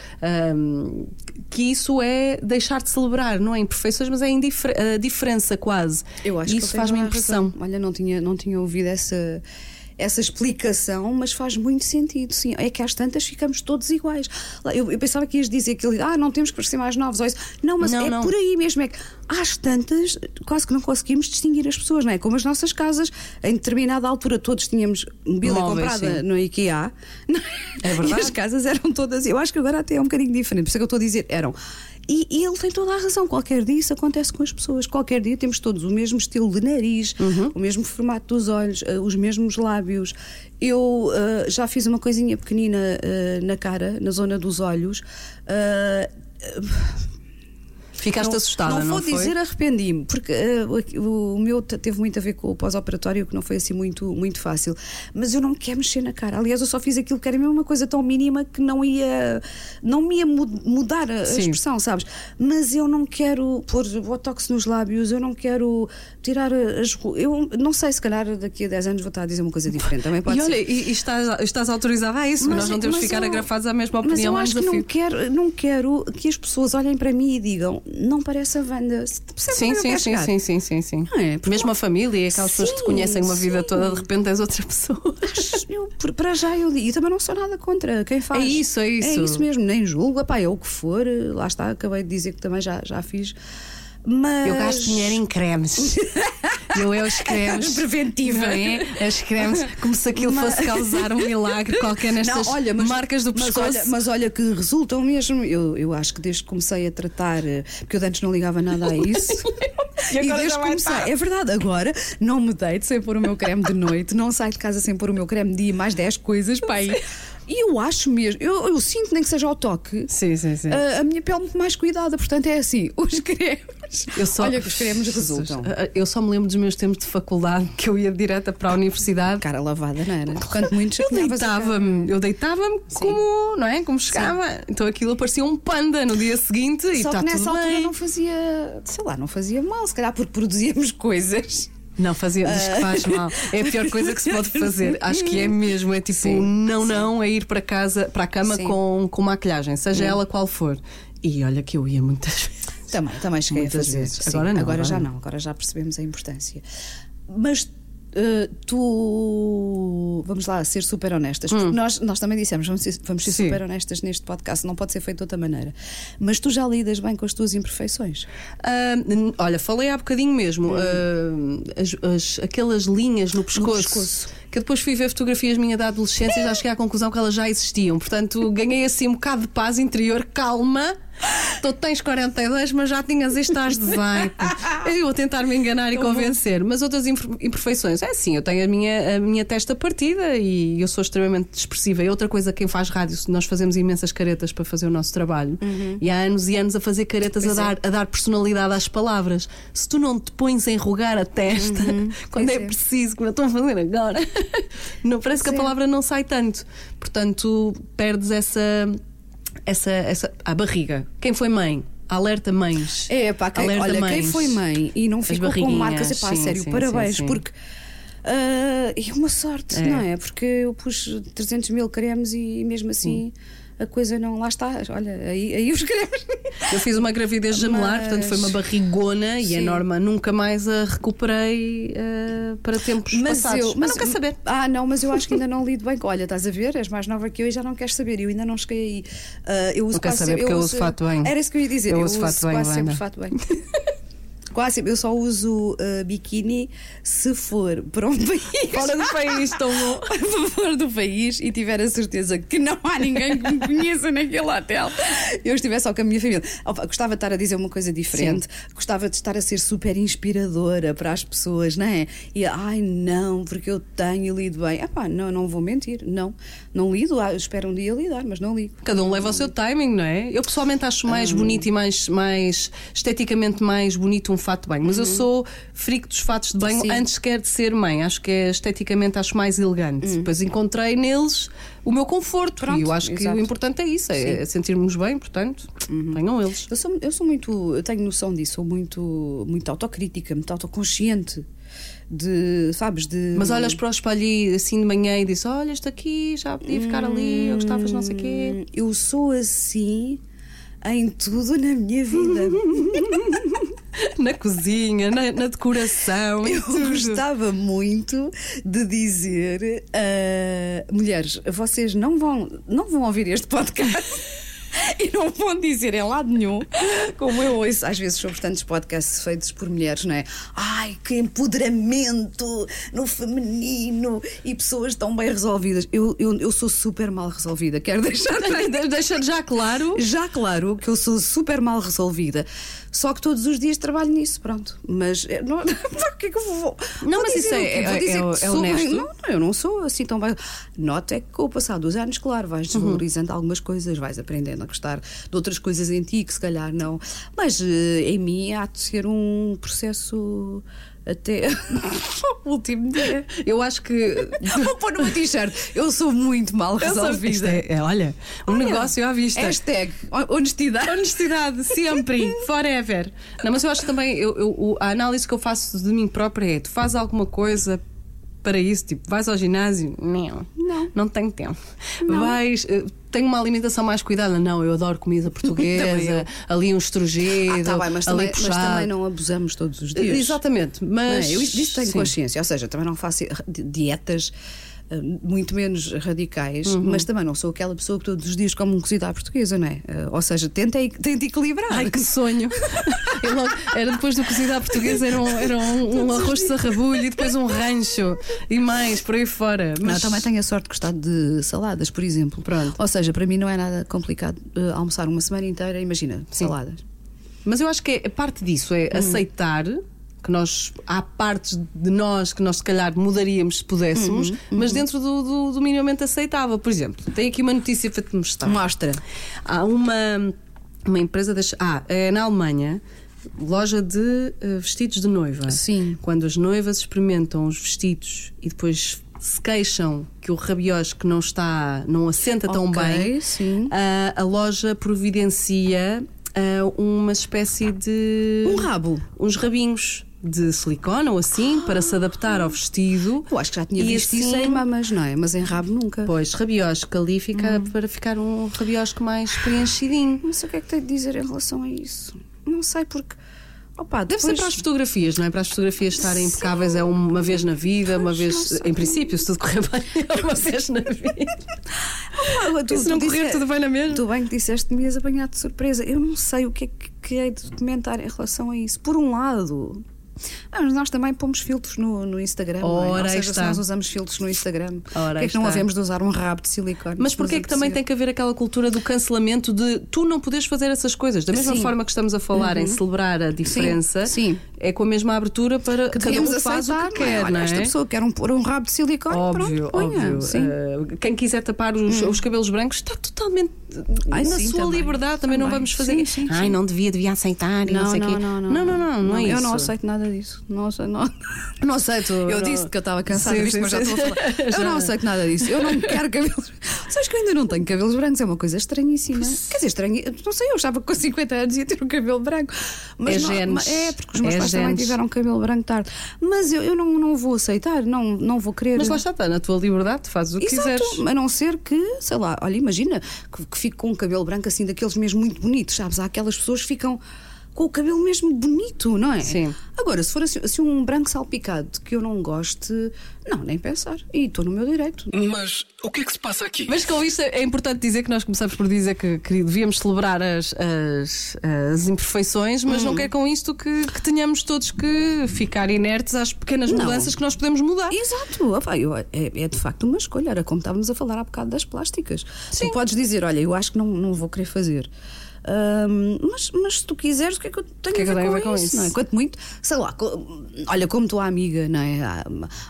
Speaker 2: que isso é deixar de celebrar, não é imperfeições, mas é a diferença quase.
Speaker 3: Eu acho
Speaker 2: e isso faz-me impressão.
Speaker 3: Olha, não tinha, não tinha ouvido essa. Essa explicação, mas faz muito sentido, sim. É que às tantas ficamos todos iguais. Eu, eu pensava que ias dizer que ele, ah, não temos que parecer mais novos. ou isso. Não, mas
Speaker 2: Não,
Speaker 3: é
Speaker 2: não.
Speaker 3: por aí mesmo. É que às tantas, quase que não conseguimos distinguir as pessoas, não é? Como as nossas casas, em determinada altura, todos tínhamos mobília comprada
Speaker 2: sim.
Speaker 3: no IKEA.
Speaker 2: É verdade.
Speaker 3: E as casas eram todas. Eu acho que agora até é um bocadinho diferente, por isso é que eu estou a dizer, eram. E, e ele tem toda a razão. Qualquer dia isso acontece com as pessoas. Qualquer dia temos todos o mesmo estilo de nariz,
Speaker 2: Uhum.
Speaker 3: o mesmo formato dos olhos, eh, os mesmos lábios. Eu eh, já fiz uma coisinha pequenina eh, na cara, na zona dos olhos. Eh,
Speaker 2: Ficaste assustada, não,
Speaker 3: não vou
Speaker 2: foi?
Speaker 3: dizer arrependi-me, porque eh, o, o meu te- teve muito a ver com o pós-operatório, que não foi assim muito, muito fácil. Mas eu não quero mexer na cara. Aliás, eu só fiz aquilo que era mesmo uma coisa tão mínima que não ia, não me ia mu- mudar a,
Speaker 2: Sim.
Speaker 3: expressão, sabes? Mas eu não quero pôr botox nos lábios, eu não quero tirar as. Eu não sei, se calhar daqui a 10 anos vou estar a dizer uma coisa diferente. Também pode
Speaker 2: E olha,
Speaker 3: ser.
Speaker 2: e, e estás, estás autorizada a isso, nós não temos que
Speaker 3: mas
Speaker 2: ficar
Speaker 3: eu-
Speaker 2: agrafados à mesma
Speaker 3: Mas
Speaker 2: opinião,
Speaker 3: eu
Speaker 2: é um
Speaker 3: acho que não quero, não quero que as pessoas olhem para mim e digam, não parece a Wanda. Percebes
Speaker 2: Sim,
Speaker 3: eu
Speaker 2: sim, sim, sim, sim, sim, sim.
Speaker 3: É? Porque
Speaker 2: Mesmo a família, aquelas pessoas que te
Speaker 3: Sim,
Speaker 2: conhecem uma vida
Speaker 3: sim.
Speaker 2: toda, de repente és outra pessoa.
Speaker 3: Eu, por- para já eu digo, e também não sou nada contra quem faz.
Speaker 2: É isso, é isso.
Speaker 3: É isso mesmo, nem julgo, epá, é o que for, lá está, acabei de dizer que também já, já fiz. Mas.
Speaker 2: Eu gasto dinheiro em cremes. Eu é os cremes.
Speaker 3: Preventiva.
Speaker 2: Não é? Os cremes, como se aquilo
Speaker 3: Mas-
Speaker 2: fosse causar um milagre qualquer nestas marcas do
Speaker 3: mas
Speaker 2: pescoço.
Speaker 3: olha, mas olha que resultam mesmo. Eu, eu acho que desde que comecei a tratar, eh, porque eu antes não ligava nada a isso.
Speaker 2: E agora
Speaker 3: desde que comecei, é verdade, agora não me deito sem pôr o meu creme de noite, não saio de casa sem pôr o meu creme de dia, mais 10 coisas para aí. E eu acho mesmo, eu, eu sinto nem que seja ao toque.
Speaker 2: Sim, sim, sim.
Speaker 3: A, a minha pele muito mais cuidada, portanto é assim, os cremes.
Speaker 2: Eu só-
Speaker 3: Olha que os cremes resultam.
Speaker 2: Eu só me lembro dos meus tempos de faculdade que eu ia direta para a universidade.
Speaker 3: Cara lavada, não era? Quanto muito
Speaker 2: Eu deitava-me, eu deitava-me como, não é? Como chegava. Então aquilo parecia um panda no dia seguinte e
Speaker 3: Só
Speaker 2: está
Speaker 3: que nessa
Speaker 2: tudo
Speaker 3: altura
Speaker 2: bem.
Speaker 3: não fazia, sei lá, não fazia mal, se calhar porque produzíamos coisas.
Speaker 2: Não fazia, diz que faz mal. É a pior coisa que se pode fazer. Acho que é mesmo. É tipo,
Speaker 3: Sim,
Speaker 2: não, não, é ir para casa, para a cama
Speaker 3: Sim.
Speaker 2: com, com maquilhagem, seja ela qual for. E olha que eu ia muitas vezes.
Speaker 3: Também, também cheguei
Speaker 2: Muitas
Speaker 3: a fazer.
Speaker 2: vezes.
Speaker 3: sim.
Speaker 2: Agora não,
Speaker 3: Agora já
Speaker 2: agora
Speaker 3: não, agora já percebemos a importância. Mas eh, tu, vamos lá, ser super honestas. porque Nós, nós também dissemos, vamos ser, vamos ser
Speaker 2: Hum.
Speaker 3: Super honestas neste podcast, não pode ser feito de outra maneira. Mas tu já lidas bem com as tuas imperfeições.
Speaker 2: N- olha, falei há bocadinho mesmo. ah, as, as- aquelas linhas no pescoço,
Speaker 3: pescoço.
Speaker 2: Que eu depois fui ver fotografias minha da adolescência e já cheguei à conclusão que elas já existiam. Portanto, ganhei assim um bocado de paz interior, calma. Tu tens 42, mas já tinhas isto às 18. Eu a tentar me enganar e convencer. Mas outras imper- imperfeições. É assim, eu tenho a minha, a minha testa partida e eu sou extremamente expressiva. E outra coisa, quem faz rádio, nós fazemos imensas caretas para fazer o nosso trabalho. E há anos e anos a fazer caretas a
Speaker 3: é.
Speaker 2: dar, a dar personalidade às palavras. Se tu não te pões a enrugar a testa quando
Speaker 3: Pois
Speaker 2: é,
Speaker 3: é.
Speaker 2: preciso, como eu estou a fazer agora, não, parece que a
Speaker 3: Sim.
Speaker 2: palavra não sai tanto. Portanto, perdes essa. essa, essa a barriga. Quem foi mãe? Alerta mães.
Speaker 3: É, pá, quem,
Speaker 2: Alerta
Speaker 3: olha, quem
Speaker 2: mães.
Speaker 3: foi mãe e não ficou com marcas, é pá,
Speaker 2: sim,
Speaker 3: sério,
Speaker 2: sim,
Speaker 3: parabéns,
Speaker 2: sim, sim.
Speaker 3: porque. é uma sorte,
Speaker 2: É.
Speaker 3: não é? Porque eu pus 300 mil cremes e mesmo assim a coisa não. Lá está, olha, aí, aí os cremes.
Speaker 2: Eu fiz uma gravidez gemelar,
Speaker 3: Mas-
Speaker 2: portanto foi uma barrigona e a
Speaker 3: Sim.
Speaker 2: norma nunca mais a recuperei eh, para tempos passados. mas, não quer saber.
Speaker 3: Ah, não, mas eu acho que ainda não lido bem. Olha, estás a ver? És mais nova que eu e já não queres saber. Eu ainda não cheguei aí. Ah, eu uso
Speaker 2: Não quer
Speaker 3: quase
Speaker 2: saber
Speaker 3: sempre-
Speaker 2: porque eu
Speaker 3: uso-
Speaker 2: uso fato bem.
Speaker 3: Era isso que eu ia dizer.
Speaker 2: Eu
Speaker 3: Eu,
Speaker 2: uso
Speaker 3: uso
Speaker 2: fato bem,
Speaker 3: quase sempre
Speaker 2: Wanda.
Speaker 3: fato bem. Quase. Eu só uso ah, biquíni se for para um país.
Speaker 2: Fora do país, tão bom.
Speaker 3: Fora do país e tiver a certeza que não há ninguém que me conheça naquele hotel, eu estiver só com a minha família. Gostava de estar a dizer uma coisa diferente, gostava de estar a ser super inspiradora para as pessoas, não é? E ai não, porque eu tenho lido bem. Epá, não, não vou mentir, não, não lido, ah, espero um dia lidar, mas não ligo.
Speaker 2: Cada um leva o seu timing, não é? Eu pessoalmente acho mais
Speaker 3: Ah.
Speaker 2: bonito e mais, mais esteticamente mais bonito um fato de banho, mas eu sou frico dos fatos de banho
Speaker 3: Uhum. Sim.
Speaker 2: antes sequer de ser mãe. Acho que é, esteticamente acho mais elegante. Depois encontrei neles o meu conforto.
Speaker 3: Uhum. Pronto,
Speaker 2: e eu acho que
Speaker 3: exato.
Speaker 2: o importante é isso, é, é sentirmos bem, portanto,
Speaker 3: Uhum.
Speaker 2: venham eles.
Speaker 3: Eu sou, eu sou muito, eu tenho noção disso, sou muito, muito autocrítica, muito autoconsciente. De, sabes, de.
Speaker 2: Mas olhas para o espelho e, assim de manhã e dizes: Olha, este aqui já podia ficar ali, eu gostava de não sei o quê.
Speaker 3: Hum, Eu sou assim em tudo na minha vida.
Speaker 2: Na cozinha, na, na decoração,
Speaker 3: Eu gostava muito de dizer, ah, mulheres, vocês não vão, não vão ouvir este podcast. E não vão dizer em lado nenhum, como eu ouço às vezes sobre tantos podcasts feitos por mulheres, não é? Ai, que empoderamento no feminino e pessoas tão bem resolvidas. Eu, eu, eu sou super mal resolvida, quero deixar
Speaker 2: Deixa já claro.
Speaker 3: já claro que eu sou super mal resolvida. Só que todos os dias trabalho nisso, pronto. Mas eh, não, que é que eu vou?
Speaker 2: Não,
Speaker 3: vou
Speaker 2: mas isso é- é- é- é
Speaker 3: sou-
Speaker 2: honesto.
Speaker 3: Não, não, eu não sou assim tão bem. Nota é que com o passar dos anos, claro, vais desvalorizando algumas coisas, vais aprendendo a gostar de outras coisas em ti que se calhar não. Mas eh, em mim há de ser um processo até o último dia.
Speaker 2: Eu acho que.
Speaker 3: Vou pôr numa t-shirt. Eu sou muito mal resolvida.
Speaker 2: é, é, olha, um
Speaker 3: Olha,
Speaker 2: negócio à vista.
Speaker 3: Hashtag honestidade.
Speaker 2: Honestidade, sempre, forever. Não, mas eu acho que também eu, eu- a análise que eu faço de mim própria é: tu fazes alguma coisa para isso? Tipo, vais ao ginásio? Não.
Speaker 3: Não.
Speaker 2: Não tenho tempo. Vais. eh, Tenho uma alimentação mais cuidada? Não, eu adoro comida portuguesa, ali um estrugido,
Speaker 3: Ah, tá bem, mas
Speaker 2: ali
Speaker 3: também, mas também não abusamos todos os dias.
Speaker 2: Exatamente,
Speaker 3: Não
Speaker 2: mas.
Speaker 3: é? Eu disso tenho
Speaker 2: sim.
Speaker 3: consciência, ou seja, também não faço di- dietas eh, muito menos radicais,
Speaker 2: Uhum.
Speaker 3: mas também não sou aquela pessoa que todos os dias come um cozido à portuguesa, não é? Eh, Ou seja, tenta, tenta equilibrar.
Speaker 2: Ai, que sonho! Logo- era depois do cozido à portuguesa, era um, era um, um arroz de sarrabulho e depois um rancho e mais, por aí fora.
Speaker 3: Não,
Speaker 2: Mas
Speaker 3: eu também tenho a sorte de gostar de saladas, por exemplo.
Speaker 2: Pronto.
Speaker 3: Ou seja, para mim não é nada complicado eh, almoçar uma semana inteira, imagina, saladas.
Speaker 2: Mas eu acho que é, parte disso é
Speaker 3: Hum.
Speaker 2: aceitar que nós há partes de nós que nós se calhar mudaríamos se pudéssemos,
Speaker 3: Uhum,
Speaker 2: mas dentro do, do, do minimamente aceitável. Por exemplo, tenho aqui uma notícia para te mostrar.
Speaker 3: Mostra.
Speaker 2: Há uma, uma empresa das, ah, é na Alemanha. Loja de eh, vestidos de noiva.
Speaker 3: Sim.
Speaker 2: Quando as noivas experimentam os vestidos e depois se queixam que o rabiosque não está, não assenta tão
Speaker 3: Ok,
Speaker 2: bem, ah, a loja providencia ah, uma espécie de.
Speaker 3: Um rabo.
Speaker 2: Uns rabinhos de silicone ou assim, para se adaptar ao vestido.
Speaker 3: Eu acho que já tinha
Speaker 2: E
Speaker 3: visto isso
Speaker 2: assim-
Speaker 3: em mamas, não é? Mas em rabo nunca.
Speaker 2: Pois, rabiosque ali fica para ficar um rabiosque mais preenchidinho.
Speaker 3: Sei o que é que tenho de dizer em relação a isso. Não sei porque. Opa,
Speaker 2: Deve ser
Speaker 3: depois-
Speaker 2: para as fotografias, não é? Para as fotografias estarem impecáveis, é uma vez na vida, uma vez. Em princípio, se tudo correr bem, é uma vez na vida.
Speaker 3: Ah, tu-
Speaker 2: E se não correr,
Speaker 3: disse-
Speaker 2: tudo bem na mesma?
Speaker 3: Tu bem que disseste que me ias apanhar de surpresa. Eu não sei o que é que, que é de comentar em relação a isso. Por um lado. Ah, mas nós também pomos filtros no, no Instagram. não é?
Speaker 2: Ora,
Speaker 3: Ou
Speaker 2: aí
Speaker 3: seja,
Speaker 2: está.
Speaker 3: se nós usamos filtros no Instagram,
Speaker 2: Ora,
Speaker 3: é que não havemos de usar um rabo de silicone?
Speaker 2: Mas porquê é que também tem que haver aquela cultura do cancelamento de tu não podes fazer essas coisas? Da mesma
Speaker 3: Sim.
Speaker 2: forma que estamos a falar em celebrar a diferença,
Speaker 3: sim.
Speaker 2: é com a mesma abertura para
Speaker 3: que
Speaker 2: cada um faz
Speaker 3: aceitar,
Speaker 2: o que quer,
Speaker 3: Olha,
Speaker 2: não é?
Speaker 3: esta pessoa quer um, pôr um rabo de silicone,
Speaker 2: Óbvio,
Speaker 3: pronto, ponha.
Speaker 2: óbvio.
Speaker 3: Sim. Hum.
Speaker 2: Eh, quem quiser tapar os, os cabelos brancos está totalmente
Speaker 3: Ai,
Speaker 2: na
Speaker 3: sim,
Speaker 2: sua
Speaker 3: também.
Speaker 2: liberdade. Também, não
Speaker 3: Também.
Speaker 2: vamos fazer.
Speaker 3: Sim, sim,
Speaker 2: Ai,
Speaker 3: sim.
Speaker 2: não devia, devia aceitar não,
Speaker 3: não, não, não, não,
Speaker 2: não, não, não, não é
Speaker 3: Eu
Speaker 2: isso.
Speaker 3: não aceito nada disso. Não, aceito, não,
Speaker 2: Não aceito.
Speaker 3: Eu
Speaker 2: não-
Speaker 3: disse que eu estava cansada
Speaker 2: Sim,
Speaker 3: disto,
Speaker 2: sim,
Speaker 3: mas já estou a falar. Eu não aceito nada disso. Eu não quero cabelos. Sabes que eu ainda não tenho cabelos brancos, é uma coisa estranhíssima. Quer dizer, estranha. Não sei, eu que com 50 anos ia ter um cabelo branco. Mas
Speaker 2: É
Speaker 3: não- É, porque os meus
Speaker 2: É
Speaker 3: pais também
Speaker 2: genes.
Speaker 3: tiveram cabelo branco tarde. Mas eu, eu não, não vou aceitar, não, não vou querer.
Speaker 2: Mas lá está, está na tua liberdade, fazes o que
Speaker 3: Exato,
Speaker 2: quiseres.
Speaker 3: a não ser que, sei lá, olha, imagina que, que fique com um cabelo branco assim, daqueles mesmo muito bonitos, sabes? Há aquelas pessoas que ficam com o cabelo mesmo bonito, não é?
Speaker 2: Sim.
Speaker 3: Agora, se for assim, assim um branco salpicado que eu não goste, não, nem pensar. E estou no meu direito.
Speaker 1: Mas o que é que se passa aqui?
Speaker 2: Mas com isto é importante dizer que nós começamos por dizer que, que devíamos celebrar as, as, as imperfeições, mas
Speaker 3: Hum.
Speaker 2: não quer com isto que, que tenhamos todos que ficar inertes às pequenas
Speaker 3: Não.
Speaker 2: mudanças que nós podemos mudar.
Speaker 3: Exato, opá, eu- é, é de facto uma escolha. Era como estávamos a falar há bocado das plásticas.
Speaker 2: Sim.
Speaker 3: Tu podes dizer, olha, eu acho que não, não vou querer fazer. Mas, mas se tu quiseres, o que é que eu tenho,
Speaker 2: que é que
Speaker 3: a, ver com
Speaker 2: ver com
Speaker 3: isso,
Speaker 2: isso?
Speaker 3: Não é? Quanto muito, sei lá, olha, como tua amiga, não é?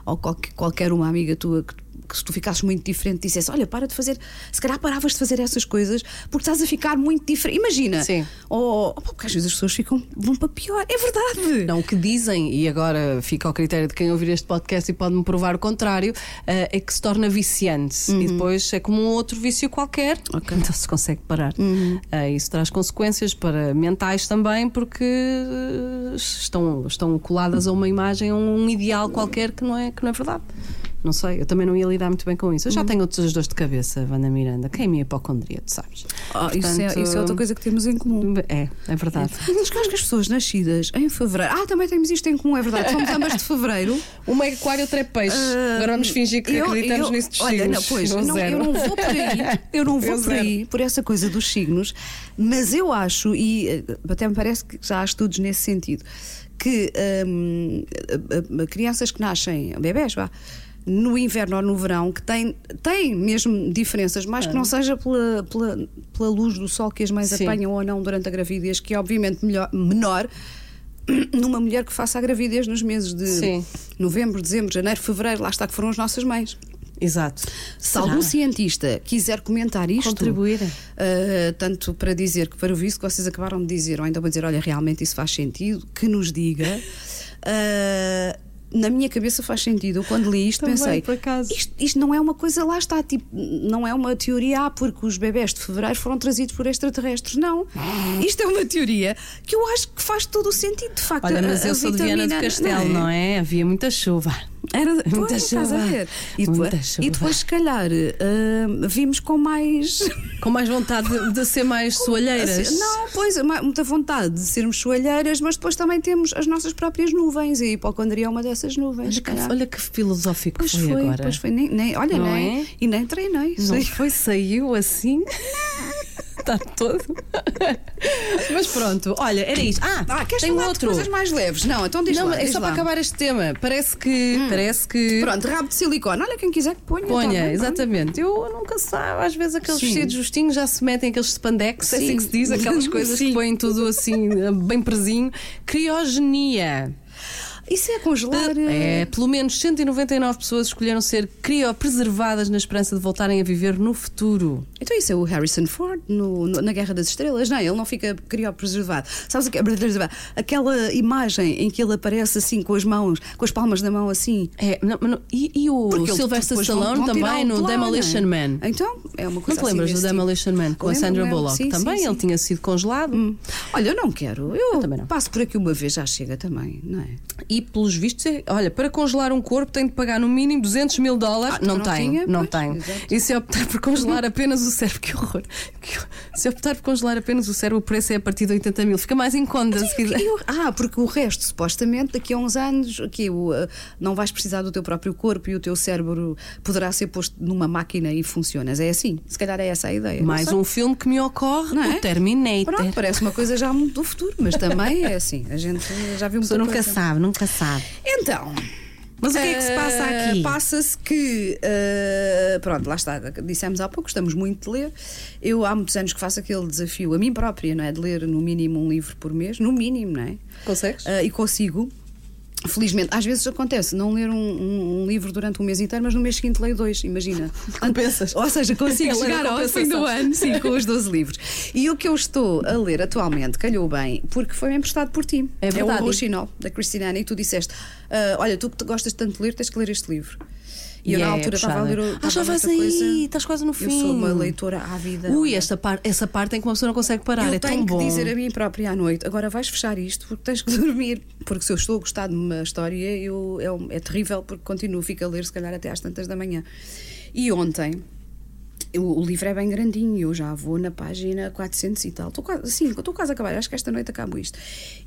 Speaker 3: Ou qualquer, qualquer uma amiga tua que, que se tu ficasses muito diferente dissesse, olha, para de fazer, se calhar paravas de fazer essas coisas porque estás a ficar muito diferente. Imagina.
Speaker 2: Sim.
Speaker 3: Ou, opa, porque às vezes as pessoas ficam, vão para pior. É verdade.
Speaker 2: Não, o que dizem, e agora fica ao critério de quem ouvir este podcast e pode-me provar o contrário, eh, é que se torna viciante e depois é como um outro vício qualquer,
Speaker 3: Ok.
Speaker 2: então se consegue parar. Eh, isso traz consequências para mentais também, porque eh, estão, estão coladas a uma imagem, a um ideal qualquer que não é, que não é verdade. Não sei, eu também não ia lidar muito bem com isso. Eu já tenho outras dores de cabeça, Wanda Miranda. Quem é minha hipocondria, tu sabes?
Speaker 3: Ah, isso, é,
Speaker 2: Portanto,
Speaker 3: isso é outra coisa que temos em comum.
Speaker 2: É, é verdade.
Speaker 3: Mas que acho que as pessoas nascidas em fevereiro. Ah, também temos isto em comum, é verdade. Somos ambas de fevereiro.
Speaker 2: Uma é aquário, outra é peixe. Agora vamos fingir que
Speaker 3: Eu-
Speaker 2: acreditamos
Speaker 3: eu-
Speaker 2: nisso dos
Speaker 3: Olha,
Speaker 2: signos.
Speaker 3: não, pois,
Speaker 2: Eu
Speaker 3: não, eu não vou por aí. Eu não vou
Speaker 2: Eu
Speaker 3: por
Speaker 2: zero.
Speaker 3: aí, por essa coisa dos signos, mas eu acho, e eh, até me parece que já há estudos nesse sentido, que hum, a- a- a- crianças que nascem, bebés, vá. No inverno ou no verão, que têm, têm mesmo diferenças, mas que não seja pela, pela, pela luz do sol que as mães
Speaker 2: Sim.
Speaker 3: apanham ou não durante a gravidez, que é obviamente melhor, menor numa mulher que faça a gravidez nos meses de
Speaker 2: Sim.
Speaker 3: novembro, dezembro, janeiro, fevereiro, lá está que foram as nossas mães.
Speaker 2: Exato.
Speaker 3: Se
Speaker 2: Será?
Speaker 3: algum cientista quiser comentar isto,
Speaker 2: Contribuir.
Speaker 3: uh, tanto para dizer que para o visto que vocês acabaram de dizer, ou então para dizer, olha, realmente isso faz sentido, que nos diga. Uh, na minha cabeça faz sentido. Eu quando li isto
Speaker 2: Também,
Speaker 3: pensei, isto, isto não é uma coisa, lá está, tipo, não é uma teoria, ah, porque os bebés de fevereiro foram trazidos por extraterrestres. Não. Isto é uma teoria que eu acho que faz todo o sentido, de facto.
Speaker 2: Olha, mas
Speaker 3: a- a
Speaker 2: eu sou de Viana do
Speaker 3: vitamina-
Speaker 2: Castelo, não é? Havia muita chuva.
Speaker 3: Era
Speaker 2: Muita
Speaker 3: pois, estás a
Speaker 2: chuva.
Speaker 3: ver. E depois,
Speaker 2: chuva.
Speaker 3: e depois, se calhar, ah, vimos com mais.
Speaker 2: Com mais vontade de, de ser mais soalheiras.
Speaker 3: Assim, Não, pois, muita vontade de sermos soalheiras, mas depois também temos as nossas próprias nuvens. E a hipocondria é uma dessas nuvens.
Speaker 2: Olha que, olha que filosófico
Speaker 3: pois
Speaker 2: foi,
Speaker 3: foi,
Speaker 2: agora.
Speaker 3: pois foi. Nem, nem- olha,
Speaker 2: Não
Speaker 3: nem,
Speaker 2: é?
Speaker 3: e nem treinei.
Speaker 2: Não
Speaker 3: sei.
Speaker 2: foi, saiu assim. está todo. Mas pronto, olha, era isto. Ah,
Speaker 3: Ah, queres
Speaker 2: tem
Speaker 3: falar
Speaker 2: outro.
Speaker 3: de coisas mais leves? Não, então diz
Speaker 2: Não,
Speaker 3: lá.
Speaker 2: mas é
Speaker 3: diz
Speaker 2: só
Speaker 3: lá.
Speaker 2: para acabar este tema. Parece que. Parece que.
Speaker 3: Pronto, rabo de silicone. Olha, quem quiser que ponha. tá
Speaker 2: Ponha, exatamente. Eu nunca sabe, às vezes aqueles
Speaker 3: Sim.
Speaker 2: vestidos justinhos já se metem aqueles spandex, é
Speaker 3: Sim.
Speaker 2: assim que se diz, aquelas coisas
Speaker 3: Sim.
Speaker 2: que põem tudo assim, bem presinho. Criogenia.
Speaker 3: Isso é congelar.
Speaker 2: É, pelo menos 199 pessoas escolheram ser criopreservadas na esperança de voltarem a viver no futuro.
Speaker 3: Então isso é o Harrison Ford no- no- na Guerra das Estrelas, não é? Ele não fica criopreservado. Sabes o que é? Aquela imagem em que ele aparece assim com as mãos, com as palmas da mão assim.
Speaker 2: É, não, não, e, e o
Speaker 3: Porque
Speaker 2: Sylvester Stallone também no
Speaker 3: lá,
Speaker 2: Demolition
Speaker 3: não é?
Speaker 2: Man.
Speaker 3: Então, é uma
Speaker 2: Não
Speaker 3: coisa
Speaker 2: te lembras
Speaker 3: assim
Speaker 2: do
Speaker 3: desse
Speaker 2: Demolition Man com a Sandra. Bullock?
Speaker 3: Sim,
Speaker 2: também
Speaker 3: sim,
Speaker 2: ele
Speaker 3: sim.
Speaker 2: tinha sido congelado.
Speaker 3: Olha, eu não quero. Eu,
Speaker 2: Eu não.
Speaker 3: passo por aqui uma vez, já chega também, não é?
Speaker 2: E pelos vistos, é- olha, para congelar um corpo tem de pagar no mínimo 200 mil dólares.
Speaker 3: Ah,
Speaker 2: não,
Speaker 3: não
Speaker 2: tem,
Speaker 3: tinha?
Speaker 2: não
Speaker 3: Pois,
Speaker 2: tem.
Speaker 3: exato.
Speaker 2: E se optar por congelar apenas o cérebro, que horror. Se optar por congelar apenas o cérebro, o preço é a partir de 80 mil. Fica mais em conta, se quiser.
Speaker 3: E o- ah, porque o resto, supostamente, daqui a uns anos, que o, uh, não vais precisar do teu próprio corpo e o teu cérebro poderá ser posto numa máquina e funcionas. É assim. Se calhar é essa a ideia.
Speaker 2: Mais um filme que me ocorre,
Speaker 3: Não é?
Speaker 2: o Terminator.
Speaker 3: Pronto, parece uma coisa já muito do futuro, mas também é assim. A gente já viu muita
Speaker 2: nunca
Speaker 3: coisa.
Speaker 2: sabe, nunca sabe.
Speaker 3: Então.
Speaker 2: Mas o que é que se passa
Speaker 3: eh,
Speaker 2: aqui?
Speaker 3: Passa-se que, eh, pronto, lá está, dissemos há pouco, gostamos muito de ler. Eu há muitos anos que faço aquele desafio a mim própria, não é? De ler no mínimo um livro por mês, no mínimo, não é?
Speaker 2: Consegues?
Speaker 3: Ah, e consigo. Felizmente, às vezes acontece não ler um, um- um livro durante um mês inteiro, mas no mês seguinte leio dois, imagina.
Speaker 2: Compensas.
Speaker 3: Ou seja, consigo
Speaker 2: É
Speaker 3: chegar ao fim do ano sim, com os 12 livros. E o que eu estou a ler atualmente calhou bem, porque foi emprestado por ti.
Speaker 2: É verdade.
Speaker 3: o Rouxinol, da Cristina, e tu disseste: ah, Olha, tu que te gostas tanto de ler, tens que ler este livro. E eu, na
Speaker 2: é
Speaker 3: altura, estava a ler.
Speaker 2: Ah, já vais
Speaker 3: coisa.
Speaker 2: aí, estás quase no fim.
Speaker 3: Eu sou uma leitora ávida.
Speaker 2: Ui, esta par, essa parte em que uma pessoa não consegue parar.
Speaker 3: Eu
Speaker 2: é
Speaker 3: tenho que
Speaker 2: bom.
Speaker 3: dizer a mim própria à noite, agora vais fechar isto porque tens que dormir. Porque se eu estou a gostar de uma história, eu, é, é terrível porque continuo, fico a ler se calhar até às tantas da manhã. E ontem. Eu- o livro é bem grandinho, eu já vou na página 400 e tal. Estou quase, sim, estou quase a acabar, acho que esta noite acabo isto.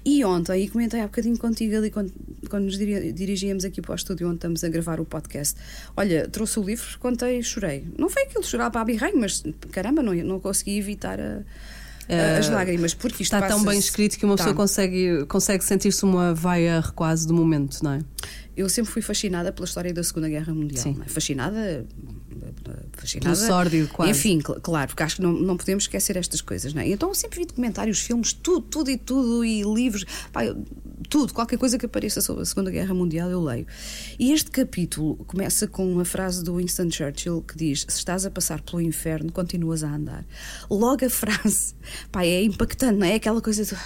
Speaker 3: E ontem, e comentei há bocadinho contigo ali quando, quando nos diri- dirigíamos aqui para o estúdio onde estamos a gravar o podcast. Olha, trouxe o livro, contei, chorei. Não foi aquilo chorar para a birranho, mas caramba, não, não consegui evitar a- a- as lágrimas, porque isto
Speaker 2: Está tão bem escrito que uma pessoa
Speaker 3: Tá.
Speaker 2: consegue, consegue sentir-se uma vaia quase do momento, não é?
Speaker 3: Eu sempre fui fascinada pela história da Segunda Guerra Mundial.
Speaker 2: Sim.
Speaker 3: é? Fascinada. Fascinada.
Speaker 2: Pelo sórdido, quase.
Speaker 3: Enfim, cl- claro, porque acho que não, não podemos esquecer estas coisas, não é? Então eu sempre vi documentários, filmes, tudo, tudo e tudo, e livros, pá, tudo, qualquer coisa que apareça sobre a Segunda Guerra Mundial eu leio. E este capítulo começa com uma frase do Winston Churchill que diz: Se estás a passar pelo inferno, continuas a andar. Logo a frase, pá, é impactante, não é? Aquela coisa. Do...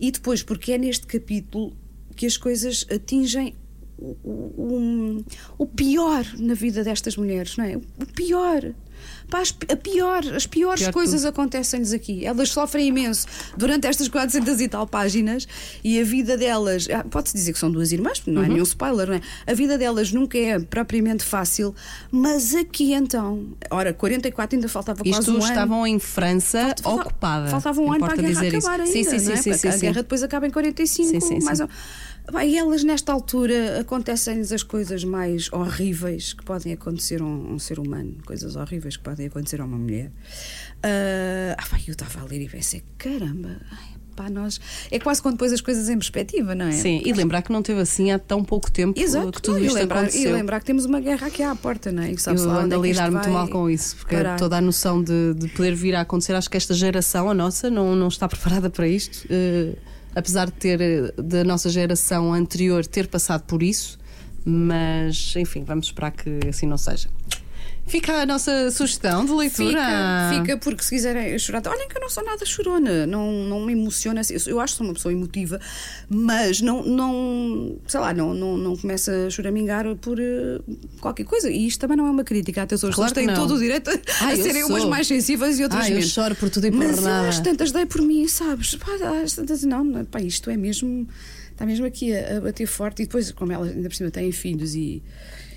Speaker 3: E depois, porque é neste capítulo que as coisas atingem o, o, o pior na vida destas mulheres, não é? O pior. Pá, as, a pior, as piores
Speaker 2: Pior
Speaker 3: coisas acontecem-lhes aqui. Elas sofrem imenso durante estas 400 e tal páginas e a vida delas, ah, pode-se dizer que são duas irmãs, porque
Speaker 2: Uhum.
Speaker 3: não é nenhum spoiler, não é? A vida delas nunca é propriamente fácil, mas aqui então, ora, 44 ainda faltava quase
Speaker 2: Isto
Speaker 3: um ano.
Speaker 2: estavam em França
Speaker 3: Falta-
Speaker 2: ocupada.
Speaker 3: Faltava um ano para a guerra acabar
Speaker 2: isso.
Speaker 3: ainda,
Speaker 2: sim, sim,
Speaker 3: não é?
Speaker 2: sim, sim,
Speaker 3: a
Speaker 2: sim,
Speaker 3: guerra
Speaker 2: sim.
Speaker 3: depois acaba em 45.
Speaker 2: Sim, sim,
Speaker 3: mais
Speaker 2: sim.
Speaker 3: ou- E elas, nesta altura, acontecem-lhes as coisas mais horríveis que podem acontecer a um, um ser humano, coisas horríveis que podem acontecer a uma mulher. Ah, ah, pá, eu estava a ler e pensei: caramba, ai, pá, nós. É quase quando depois as coisas em perspectiva, não é?
Speaker 2: Sim, e lembrar que não teve assim há tão pouco tempo
Speaker 3: Exato,
Speaker 2: que tudo
Speaker 3: e,
Speaker 2: isto
Speaker 3: lembrar, e
Speaker 2: aconteceu.
Speaker 3: lembrar que temos uma guerra aqui à porta, não é? E
Speaker 2: Eu ando a
Speaker 3: é
Speaker 2: lidar muito mal com isso, porque
Speaker 3: parar.
Speaker 2: toda a noção de, de poder vir a acontecer, acho que esta geração, a nossa, não, não está preparada para isto. eh, apesar de ter da nossa geração anterior ter passado por isso, mas enfim, vamos esperar que assim não seja. Fica a nossa sugestão de leitura.
Speaker 3: Fica, fica, porque se quiserem chorar, olhem que eu não sou nada chorona, não, não me emociona. assim. Eu, eu acho que sou uma pessoa emotiva, mas não, não sei lá, não, não, não começa a choramingar por eh, qualquer coisa. E isto também não é uma crítica. Atenção, as
Speaker 2: Claro
Speaker 3: pessoas têm todo o direito a
Speaker 2: Ah, eu
Speaker 3: serem
Speaker 2: sou.
Speaker 3: umas mais sensíveis e outras
Speaker 2: eu
Speaker 3: menos.
Speaker 2: choro por tudo e por
Speaker 3: mas eu
Speaker 2: nada.
Speaker 3: às tantas dei por mim, sabes? Pá, às tantas, não, não, pá, isto é mesmo. Está mesmo aqui a, a bater forte. E depois, como elas ainda por cima têm filhos e.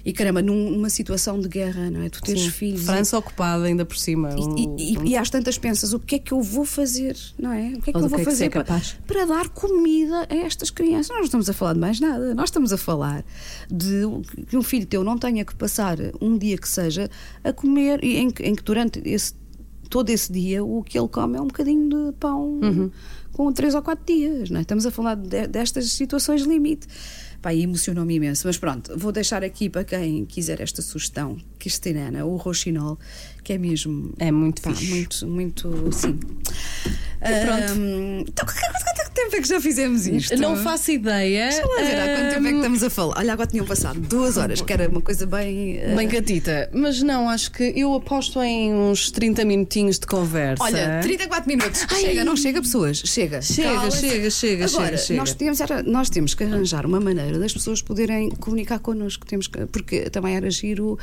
Speaker 3: E caramba, num- numa situação de guerra, não é? Tu teres
Speaker 2: Sim,
Speaker 3: filhos. e-
Speaker 2: França ocupada ainda por cima.
Speaker 3: e, e, e às tantas pensas, o que é que eu vou fazer, não é? O que é que
Speaker 2: Ou
Speaker 3: eu vou
Speaker 2: que é que
Speaker 3: fazer
Speaker 2: é
Speaker 3: para,
Speaker 2: capaz.
Speaker 3: para dar comida a estas crianças? Nós não estamos a falar de mais nada. Nós estamos a falar de que um filho teu não tenha que passar um dia que seja a comer, e em, que- em que durante esse todo esse dia o que ele come é um bocadinho de pão
Speaker 2: Uhum.
Speaker 3: com três ou quatro dias. Não é? Estamos a falar de- destas situações limite. Pá, e emocionou-me imenso. Mas pronto, vou deixar aqui para quem quiser esta sugestão, Cristinana, o Roxinol, que é mesmo.
Speaker 2: É muito
Speaker 3: pá,
Speaker 2: fixe.
Speaker 3: muito, muito, sim.
Speaker 2: pronto.
Speaker 3: Ahm, então, tempo é que já fizemos isto?
Speaker 2: Não faço ideia.
Speaker 3: Deixa lá ver há quanto tempo é que estamos a falar. Olha, agora tinham passado duas horas, que era uma coisa bem. eh,
Speaker 2: Bem gatita, mas não, acho que eu aposto em uns 30 minutinhos de conversa.
Speaker 3: Olha, 34 minutos.
Speaker 2: Ai.
Speaker 3: Chega, não chega, pessoas. Chega.
Speaker 2: Chega, chega, chega,
Speaker 3: Agora,
Speaker 2: chega,
Speaker 3: Nós, temos, era- nós temos que arranjar uma maneira das pessoas poderem comunicar connosco. Temos que, porque também era giro.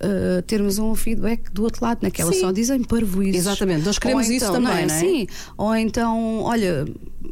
Speaker 3: Eh, termos um feedback do outro lado, naquela
Speaker 2: Sim.
Speaker 3: só dizem parvoízes.
Speaker 2: Exatamente, nós queremos
Speaker 3: Ou
Speaker 2: isso
Speaker 3: então,
Speaker 2: também,
Speaker 3: é?
Speaker 2: não é?
Speaker 3: Sim, ou então, olha,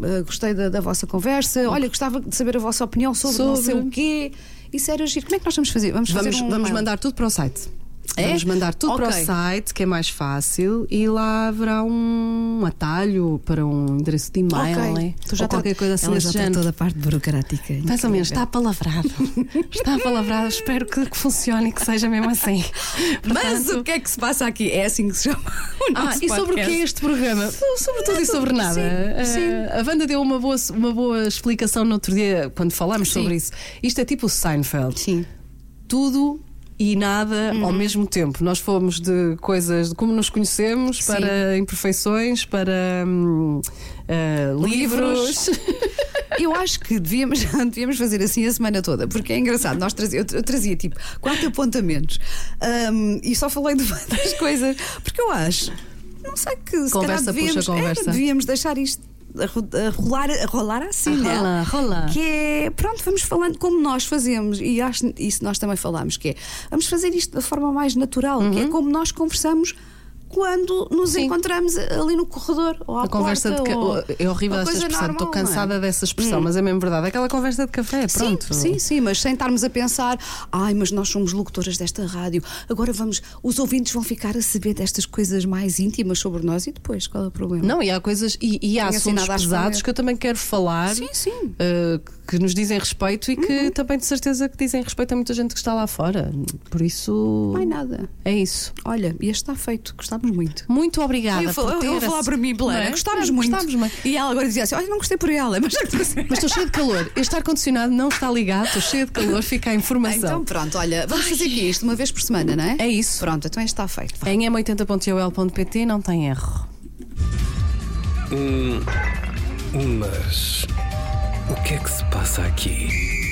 Speaker 3: eh, gostei da, da vossa conversa, olha, gostava de saber a vossa opinião sobre, não sei
Speaker 2: Sobre.
Speaker 3: o quê. Isso era giro. Como é que nós vamos fazer? Vamos, fazer
Speaker 2: Vamos,
Speaker 3: um
Speaker 2: vamos mandar tudo para o site.
Speaker 3: É?
Speaker 2: Vamos mandar tudo para
Speaker 3: Ok.
Speaker 2: o site, que é mais fácil, e lá haverá um atalho para um endereço de e-mail,
Speaker 3: Ok.
Speaker 2: né?
Speaker 3: Tu já
Speaker 2: ou qualquer
Speaker 3: tra-
Speaker 2: coisa assim
Speaker 3: Ela já
Speaker 2: género.
Speaker 3: tratou da parte burocrática.
Speaker 2: Mais ou menos, está palavrado. está palavrado, espero que, que funcione e que seja mesmo assim.
Speaker 3: Mas
Speaker 2: Portanto-
Speaker 3: o que é que se passa aqui? É assim que se chama o
Speaker 2: Ah,
Speaker 3: nosso
Speaker 2: e sobre o que é este programa? Sobre tudo e sobre nada.
Speaker 3: Sim,
Speaker 2: Eh, a Wanda deu uma boa, uma boa explicação no outro dia, quando falámos
Speaker 3: Sim.
Speaker 2: sobre isso. Isto é tipo o Seinfeld.
Speaker 3: Sim.
Speaker 2: Tudo e nada ao
Speaker 3: Uhum.
Speaker 2: mesmo tempo. Nós fomos de coisas de como nos conhecemos,
Speaker 3: Sim.
Speaker 2: para imperfeições, para hum, eh, livros.
Speaker 3: Eu acho que devíamos, devíamos fazer assim a semana toda, porque é engraçado. Nós trazia, eu, eu trazia tipo quatro apontamentos Ahm, e só falei de várias coisas, porque eu acho, não sei que se
Speaker 2: Conversa
Speaker 3: devíamos,
Speaker 2: puxa conversa.
Speaker 3: era, devíamos deixar isto. A ro- a rolar, a rolar assim, né?
Speaker 2: rolar, rolar.
Speaker 3: Que é, pronto, vamos falando como nós fazemos, e acho isso nós também falamos, que é vamos fazer isto da forma mais natural, que é como nós conversamos quando nos.
Speaker 2: Sim.
Speaker 3: encontramos ali no corredor ou à
Speaker 2: A conversa
Speaker 3: porta,
Speaker 2: de ca...
Speaker 3: ou-
Speaker 2: É horrível esta expressão, estou
Speaker 3: normal, não é?
Speaker 2: cansada dessa expressão, mas é mesmo verdade. Aquela conversa de café, pronto.
Speaker 3: Sim, sim, sim, mas sem estarmos a pensar, ai, mas nós somos locutoras desta rádio, agora vamos, os ouvintes vão ficar a saber destas coisas mais íntimas sobre nós e depois, qual é o problema?
Speaker 2: Não, e há coisas, e, e há
Speaker 3: Tenho
Speaker 2: assuntos pesados que eu também quero falar,
Speaker 3: Sim, sim. Uhum.
Speaker 2: Que nos dizem respeito e que também de certeza que dizem respeito a muita gente que está lá fora. Por isso.
Speaker 3: Mais nada.
Speaker 2: É isso.
Speaker 3: Olha, e este está feito, gostámos muito.
Speaker 2: Muito obrigada.
Speaker 3: eu, vou-
Speaker 2: por
Speaker 3: eu
Speaker 2: ter
Speaker 3: vou falar para mim,
Speaker 2: Não
Speaker 3: Belena,
Speaker 2: é?
Speaker 3: gostámos muito.
Speaker 2: Gostámos muito.
Speaker 3: E ela agora dizia assim: olha, não gostei por ela, mas
Speaker 2: Mas estou cheia de calor. Este ar-condicionado não está ligado, estou cheia de calor, fica a informação.
Speaker 3: Então pronto, olha, vamos fazer aqui isto uma vez por semana, não é?
Speaker 2: É isso.
Speaker 3: Pronto, então este está feito. Vá.
Speaker 2: Em m80.ol.pt não tem erro.
Speaker 1: Mas. O que é que se passa aqui?